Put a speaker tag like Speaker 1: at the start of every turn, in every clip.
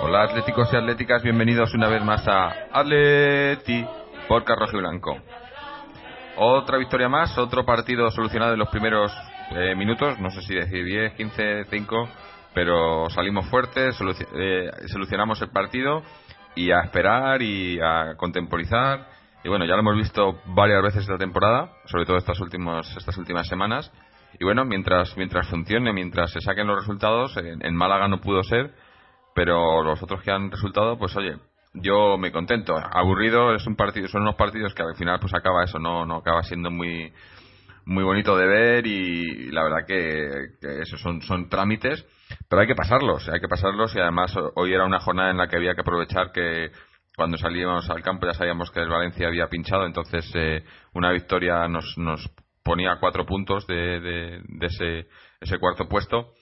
Speaker 1: Hola atléticos y atléticas, bienvenidos una vez más a Atleti por y Blanco. Otra victoria más, otro partido solucionado en los primeros eh, minutos, no sé si decir 10, 15, 5, pero salimos fuertes, eh, solucionamos el partido y a esperar y a contemporizar. Y bueno, ya lo hemos visto varias veces esta temporada, sobre todo estas últimas, estas últimas semanas y bueno, mientras, mientras funcione, mientras se saquen los resultados, en, Málaga no pudo ser, pero los otros que han resultado, pues oye, yo me contento. Aburrido es un partido, son unos partidos que al final pues acaba eso, no, no acaba siendo muy muy bonito de ver y la verdad que, que eso son, son trámites, pero hay que pasarlos, hay que pasarlos y además hoy era una jornada en la que había que aprovechar que cuando salíamos al campo ya sabíamos que el Valencia había pinchado, entonces eh, una victoria nos, nos ponía cuatro puntos de, de, ese, ese, cuarto puesto.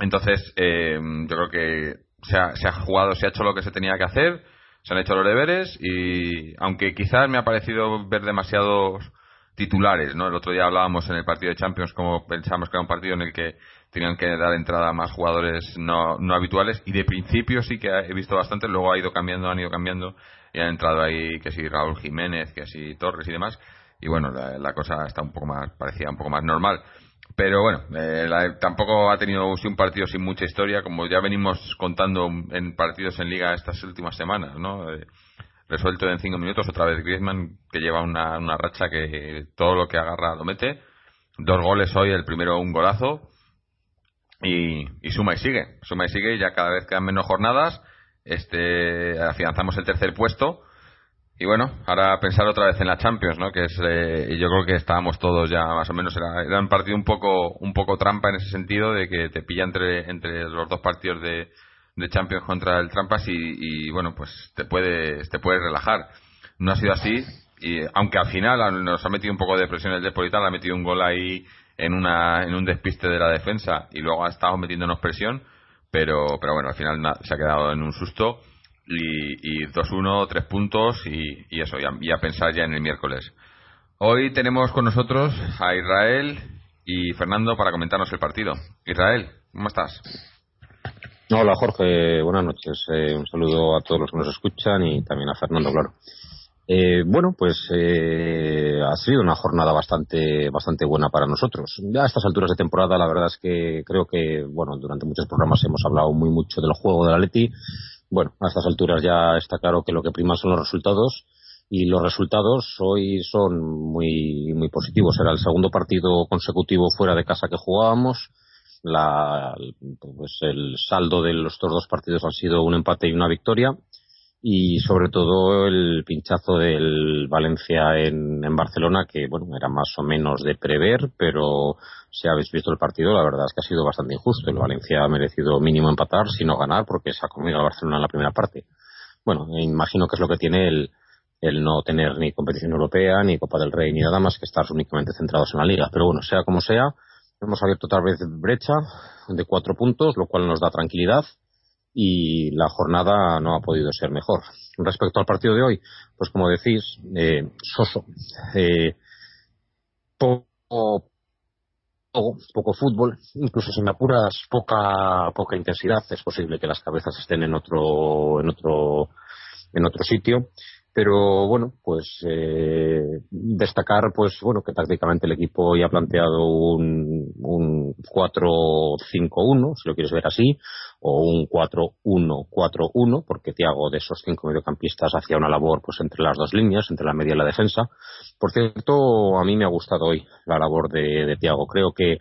Speaker 1: Entonces, eh, yo creo que se ha, se ha, jugado, se ha hecho lo que se tenía que hacer, se han hecho los deberes y aunque quizás me ha parecido ver demasiados titulares, ¿no? El otro día hablábamos en el partido de Champions como pensábamos que era un partido en el que tenían que dar entrada a más jugadores no, no habituales y de principio sí que he visto bastante, luego ha ido cambiando, han ido cambiando y han entrado ahí que si Raúl Jiménez, que si Torres y demás y bueno, la, cosa está un poco más, parecía un poco más normal. Pero bueno, eh, tampoco ha tenido un partido sin mucha historia, como ya venimos contando en partidos en liga estas últimas semanas, ¿no? Eh, resuelto en cinco minutos, otra vez Griezmann, que lleva una, una racha que todo lo que agarra lo mete. Dos goles hoy, el primero un golazo. Y, y suma y sigue, suma y sigue, y ya cada vez quedan menos jornadas. Este, afianzamos el tercer puesto y bueno, ahora pensar otra vez en la Champions, ¿no? Que es, eh, yo creo que estábamos todos ya más o menos, era, era, un partido un poco, un poco trampa en ese sentido de que te pilla entre, entre los dos partidos de, de Champions contra el Trampas y, bueno, pues te puedes, te puedes relajar. No ha sido así y aunque al final nos ha metido un poco de presión el Deportivo, ha metido un gol ahí en una, en un despiste de la defensa y luego ha estado metiéndonos presión, pero, pero bueno, al final se ha quedado en un susto y, y 2-1, tres puntos y, eso, y a, pensar ya en el miércoles. Hoy tenemos con nosotros a Israel y Fernando para comentarnos el partido. Israel, ¿cómo estás?
Speaker 2: Hola Jorge, buenas noches. Eh, un saludo a todos los que nos escuchan y también a Fernando, claro. Eh, bueno, pues eh, ha sido una jornada bastante bastante buena para nosotros. Ya a estas alturas de temporada, la verdad es que creo que, bueno, durante muchos programas hemos hablado muy mucho del juego del Atleti bueno, a estas alturas ya está claro que lo que prima son los resultados y los resultados hoy son muy, muy positivos. Era el segundo partido consecutivo fuera de casa que jugábamos. La, pues el saldo de los dos partidos han sido un empate y una victoria y sobre todo el pinchazo del Valencia en, Barcelona que bueno era más o menos de prever pero si habéis visto el partido la verdad es que ha sido bastante injusto. El Valencia ha merecido mínimo empatar sino ganar porque se ha comido al Barcelona en la primera parte. Bueno imagino que es lo que tiene el, el no tener ni competición europea ni Copa del Rey ni nada más que estar únicamente centrados en la liga. Pero bueno sea como sea hemos abierto otra vez brecha de cuatro puntos lo cual nos da tranquilidad y la jornada no ha podido ser mejor. Respecto al partido de hoy, pues como decís, eh, soso. Eh, poco poco fútbol, incluso si me apuras poca poca intensidad, es posible que las cabezas estén en otro en otro en otro sitio pero bueno pues eh, destacar pues bueno que tácticamente el equipo ya ha planteado un, un 4-5-1 si lo quieres ver así o un 4-1-4-1 porque Tiago de esos cinco mediocampistas hacía una labor pues entre las dos líneas entre la media y la defensa. Por cierto a mí me ha gustado hoy la labor de, de Tiago creo que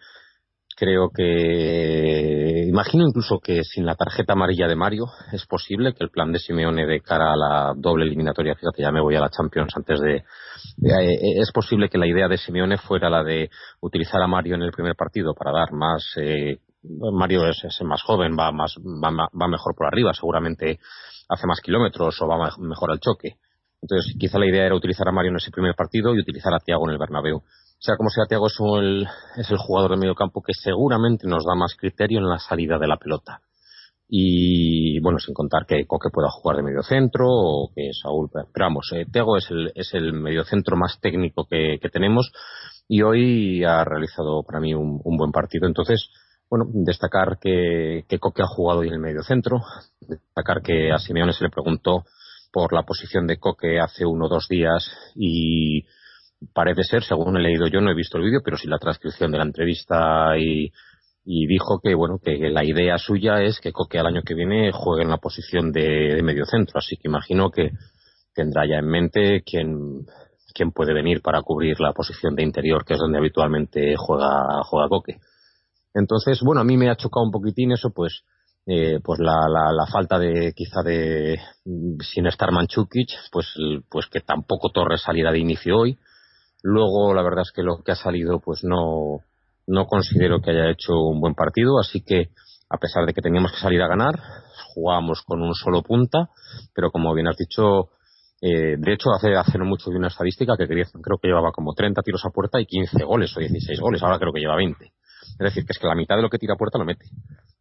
Speaker 2: creo que imagino incluso que sin la tarjeta amarilla de Mario es posible que el plan de Simeone de cara a la doble eliminatoria, fíjate ya me voy a la Champions antes de, eh, es posible que la idea de Simeone fuera la de utilizar a Mario en el primer partido para dar más eh, Mario es, más joven, va más va, va mejor por arriba, seguramente hace más kilómetros o va mejor al choque. Entonces, quizá la idea era utilizar a Mario en ese primer partido y utilizar a Thiago en el Bernabéu sea como sea, Thiago es el, es el jugador de medio campo que seguramente nos da más criterio en la salida de la pelota. Y bueno, sin contar que Coque pueda jugar de medio centro o que Saúl. Pero vamos, eh, es el, es el medio centro más técnico que, tenemos y hoy ha realizado para mí un, buen partido. Entonces, bueno, destacar que, que Coque ha jugado hoy en el medio centro, destacar que a Simeone se le preguntó por la posición de Coque hace uno o dos días y parece ser, según he leído yo, no he visto el vídeo, pero sí la transcripción de la entrevista y, dijo que bueno que la idea suya es que Coque al año que viene juegue en la posición de, medio centro, así que imagino que tendrá ya en mente quién, quién puede venir para cubrir la posición de interior, que es donde habitualmente juega, juega Coque. Entonces, bueno, a mí me ha chocado un poquitín eso, pues, eh, pues la, la, falta de quizá de sin estar Manchukic, pues, pues que tampoco Torres saliera de inicio hoy Luego, la verdad es que lo que ha salido, pues no, no considero que haya hecho un buen partido, así que a pesar de que teníamos que salir a ganar, jugábamos con un solo punta, pero como bien has dicho, eh, de hecho hace, hace no mucho de una estadística que creo que llevaba como 30 tiros a puerta y 15 goles o 16 goles, ahora creo que lleva 20. Es decir, que es que la mitad de lo que tira a puerta lo mete.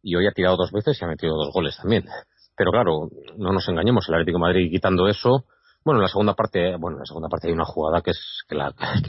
Speaker 2: Y hoy ha tirado dos veces y ha metido dos goles también. Pero claro, no nos engañemos, el Atlético Madrid quitando eso, bueno, en la segunda parte, bueno, en la segunda parte hay una jugada que es que la, que